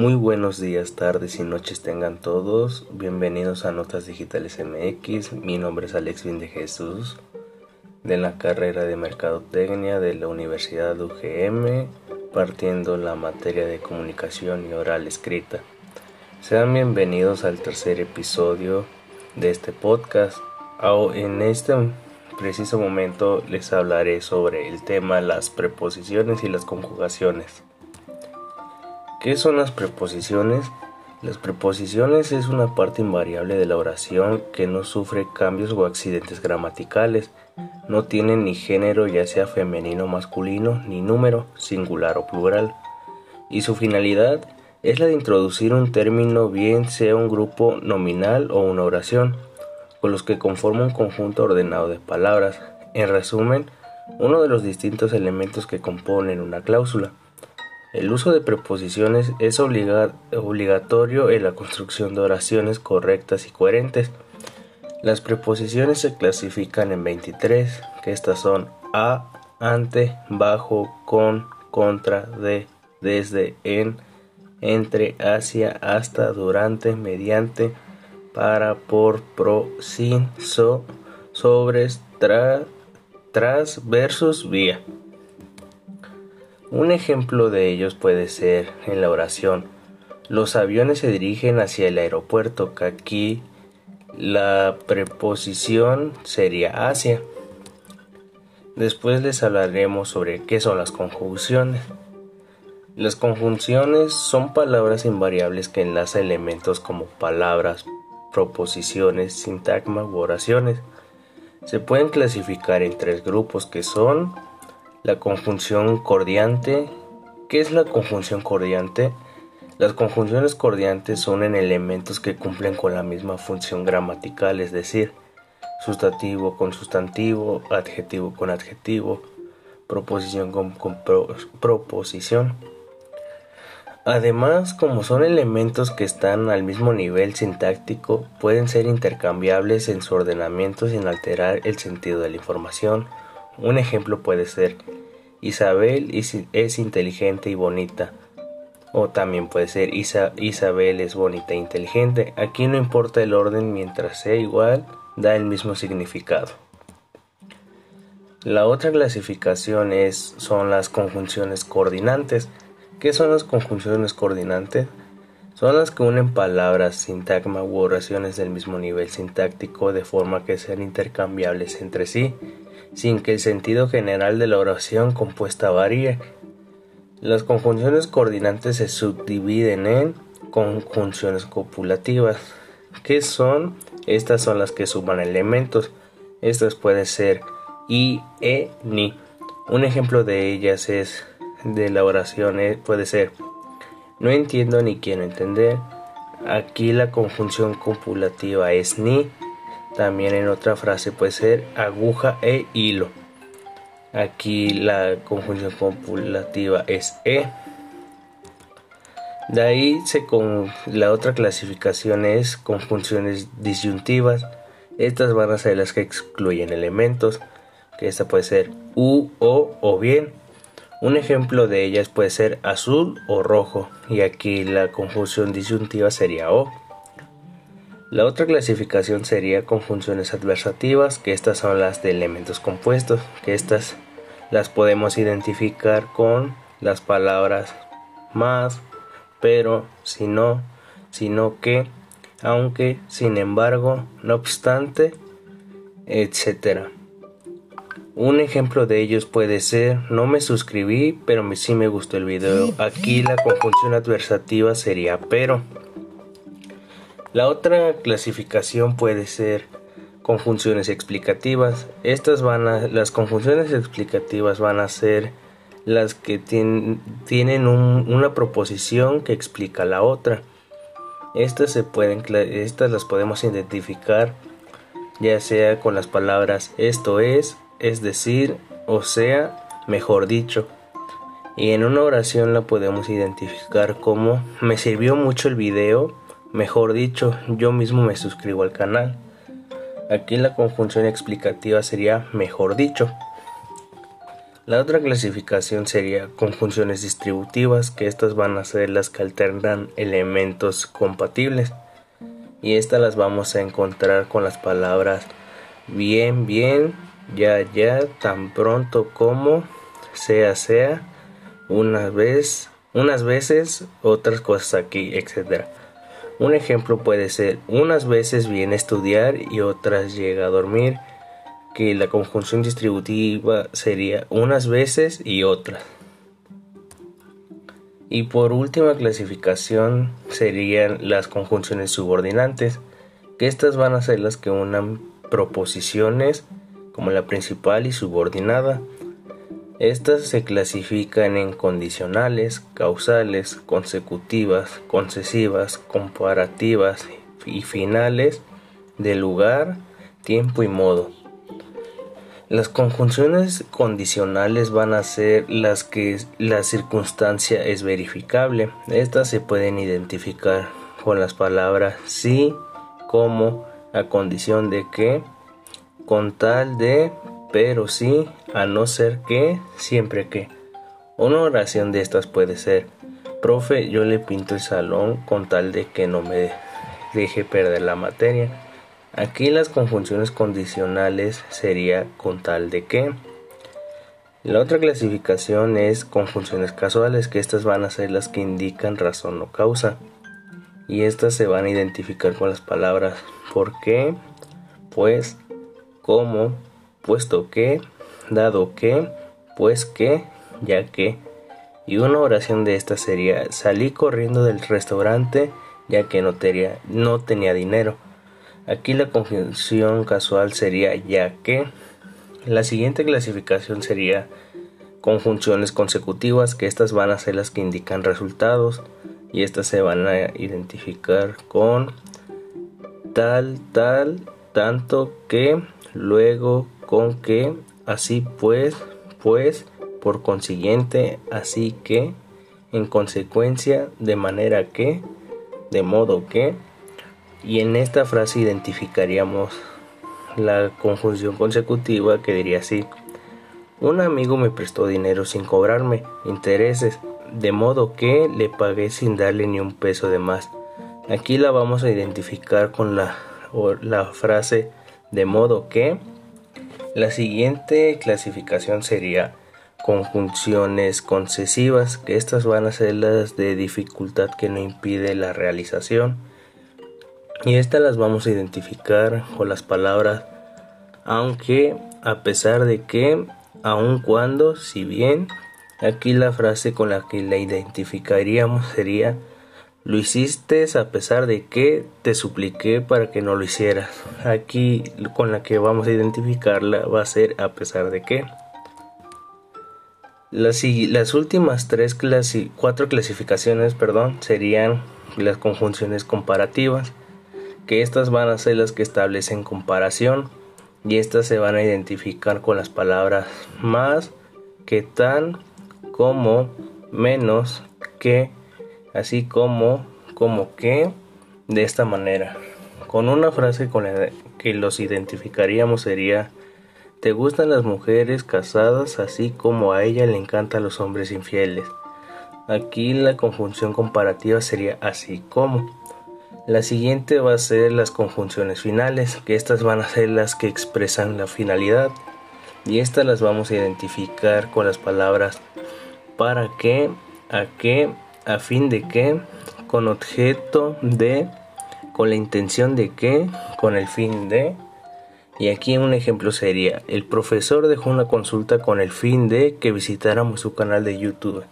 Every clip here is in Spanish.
Muy buenos días, tardes y noches tengan todos. Bienvenidos a Notas Digitales MX. Mi nombre es Alex Vinde Jesús de la carrera de Mercadotecnia de la Universidad UGM, partiendo la materia de comunicación y oral escrita. Sean bienvenidos al tercer episodio de este podcast. En este preciso momento les hablaré sobre el tema las preposiciones y las conjugaciones. ¿Qué son las preposiciones? Las preposiciones es una parte invariable de la oración que no sufre cambios o accidentes gramaticales. No tiene ni género ya sea femenino o masculino, ni número, singular o plural. Y su finalidad es la de introducir un término bien sea un grupo nominal o una oración, con los que conforma un conjunto ordenado de palabras. En resumen, uno de los distintos elementos que componen una cláusula. El uso de preposiciones es obligatorio en la construcción de oraciones correctas y coherentes. Las preposiciones se clasifican en 23, que estas son a, ante, bajo, con, contra, de, desde, en, entre, hacia, hasta, durante, mediante, para, por, pro, sin, so, sobres, tra, tras, versus, vía. Un ejemplo de ellos puede ser en la oración. Los aviones se dirigen hacia el aeropuerto, que aquí la preposición sería hacia. Después les hablaremos sobre qué son las conjunciones. Las conjunciones son palabras invariables que enlazan elementos como palabras, proposiciones, sintagmas u oraciones. Se pueden clasificar en tres grupos que son la conjunción cordiante. ¿Qué es la conjunción cordiante? Las conjunciones cordiantes son en elementos que cumplen con la misma función gramatical, es decir, sustantivo con sustantivo, adjetivo con adjetivo, proposición con, proposición. Además, como son elementos que están al mismo nivel sintáctico, pueden ser intercambiables en su ordenamiento sin alterar el sentido de la información un ejemplo puede ser Isabel es inteligente y bonita. O también puede ser Isabel es bonita e inteligente. Aquí no importa el orden mientras sea igual, da el mismo significado. La otra clasificación es, son las conjunciones coordinantes. ¿Qué son las conjunciones coordinantes? Son las que unen palabras, sintagma u oraciones del mismo nivel sintáctico de forma que sean intercambiables entre sí sin que el sentido general de la oración compuesta varíe. Las conjunciones coordinantes se subdividen en conjunciones copulativas. ¿Qué son? Estas son las que suman elementos. Estas pueden ser y, e, ni. Un ejemplo de ellas es de la oración eh, puede ser no entiendo ni quiero entender. Aquí la conjunción copulativa es ni también en otra frase puede ser aguja e hilo. Aquí la conjunción copulativa es e. De ahí se con la otra clasificación es conjunciones disyuntivas. Estas van a ser las que excluyen elementos, que esta puede ser u, o o bien. Un ejemplo de ellas puede ser azul o rojo y aquí la conjunción disyuntiva sería o. La otra clasificación sería conjunciones adversativas, que estas son las de elementos compuestos, que estas las podemos identificar con las palabras más, pero, si no, sino que, aunque, sin embargo, no obstante, etc. Un ejemplo de ellos puede ser no me suscribí, pero sí me gustó el video. Aquí la conjunción adversativa sería pero. La otra clasificación puede ser conjunciones explicativas. Estas van a, las conjunciones explicativas van a ser las que tienen una proposición que explica la otra. Estas se pueden, estas las podemos identificar ya sea con las palabras esto es, es decir, o sea, mejor dicho. Y en una oración la podemos identificar como me sirvió mucho el video Mejor dicho, yo mismo me suscribo al canal. Aquí la conjunción explicativa sería mejor dicho. La otra clasificación sería conjunciones distributivas, que estas van a ser las que alternan elementos compatibles. Y estas las vamos a encontrar con las palabras bien, bien, ya, ya, tan pronto como, sea, sea, una vez, unas veces, otras cosas aquí, etc. Un ejemplo puede ser unas veces viene a estudiar y otras llega a dormir, que la conjunción distributiva sería unas veces y otras. Y por última clasificación serían las conjunciones subordinantes, que estas van a ser las que unan proposiciones como la principal y subordinada. Estas se clasifican en condicionales, causales, consecutivas, concesivas, comparativas y finales de lugar, tiempo y modo. Las conjunciones condicionales van a ser las que la circunstancia es verificable. Estas se pueden identificar con las palabras sí, como, a condición de que, con tal de, pero sí, a no ser que, siempre que. Una oración de estas puede ser, profe, yo le pinto el salón con tal de que no me deje perder la materia. Aquí las conjunciones condicionales sería con tal de que. La otra clasificación es conjunciones casuales, que estas van a ser las que indican razón o causa. Y estas se van a identificar con las palabras por qué, pues, cómo, puesto que, dado que, pues que, ya que. Y una oración de estas sería salí corriendo del restaurante ya que no tenía, no tenía dinero. Aquí la conjunción casual sería ya que. La siguiente clasificación sería conjunciones consecutivas, que estas van a ser las que indican resultados y estas se van a identificar con tal, tal, tanto que, luego, con que, así pues, pues, por consiguiente, así que, en consecuencia, de manera que, de modo que, y en esta frase identificaríamos la conjunción consecutiva que diría así. Un amigo me prestó dinero sin cobrarme intereses, de modo que le pagué sin darle ni un peso de más. Aquí la vamos a identificar con la, la frase de modo que. La siguiente clasificación sería conjunciones concesivas, que estas van a ser las de dificultad que no impide la realización y estas las vamos a identificar con las palabras aunque, a pesar de que, aun cuando, si bien. Aquí la frase con la que la identificaríamos sería lo hiciste a pesar de que te supliqué para que no lo hicieras. Aquí con la que vamos a identificarla va a ser a pesar de que. Las, últimas tres cuatro clasificaciones perdón, serían las conjunciones comparativas que estas van a ser las que establecen comparación y estas se van a identificar con las palabras más, que tan, como, menos, que, así como, como que, de esta manera. Con una frase con la que los identificaríamos sería ¿Te gustan las mujeres casadas así como a ella le encantan los hombres infieles? Aquí la conjunción comparativa sería así como. La siguiente va a ser las conjunciones finales, que estas van a ser las que expresan la finalidad. Y estas las vamos a identificar con las palabras para qué, a qué, a fin de qué, con objeto de, con la intención de qué, con el fin de. Y aquí un ejemplo sería, el profesor dejó una consulta con el fin de que visitáramos su canal de YouTube.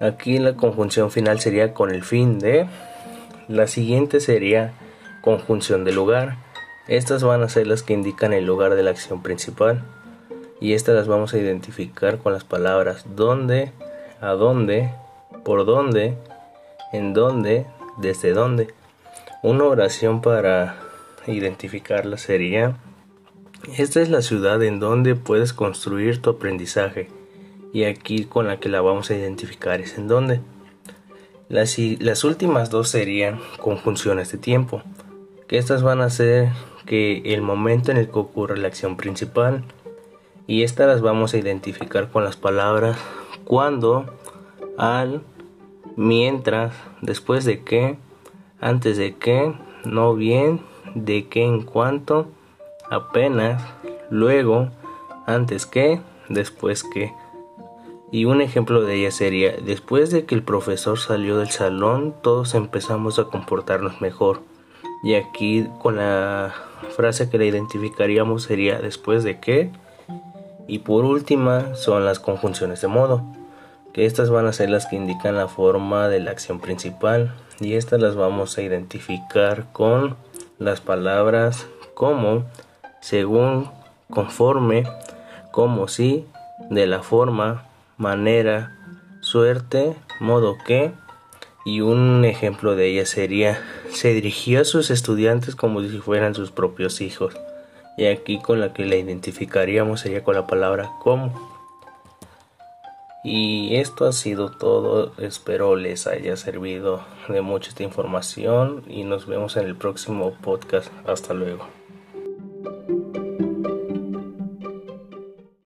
Aquí la conjunción final sería con el fin de la siguiente sería conjunción de lugar. Estas van a ser las que indican el lugar de la acción principal. Y estas las vamos a identificar con las palabras dónde, a dónde, por dónde, en dónde, desde dónde. Una oración para identificarla sería, esta es la ciudad en donde puedes construir tu aprendizaje. Y aquí con la que la vamos a identificar es en dónde. Las, últimas dos serían conjunciones de tiempo, que estas van a ser que el momento en el que ocurre la acción principal y estas las vamos a identificar con las palabras cuando, al, mientras, después de que, antes de que, no bien, de que en cuanto, apenas, luego, antes que, después que. Y un ejemplo de ella sería, después de que el profesor salió del salón, todos empezamos a comportarnos mejor. Y aquí con la frase que le identificaríamos sería después de que. Y por última son las conjunciones de modo, que estas van a ser las que indican la forma de la acción principal. Y estas las vamos a identificar con las palabras como, según, conforme, como si, de la forma, manera, suerte, modo que, y un ejemplo de ella sería, se dirigió a sus estudiantes como si fueran sus propios hijos. Y aquí con la que la identificaríamos sería con la palabra como. Y esto ha sido todo, espero les haya servido de mucha esta información y nos vemos en el próximo podcast. Hasta luego.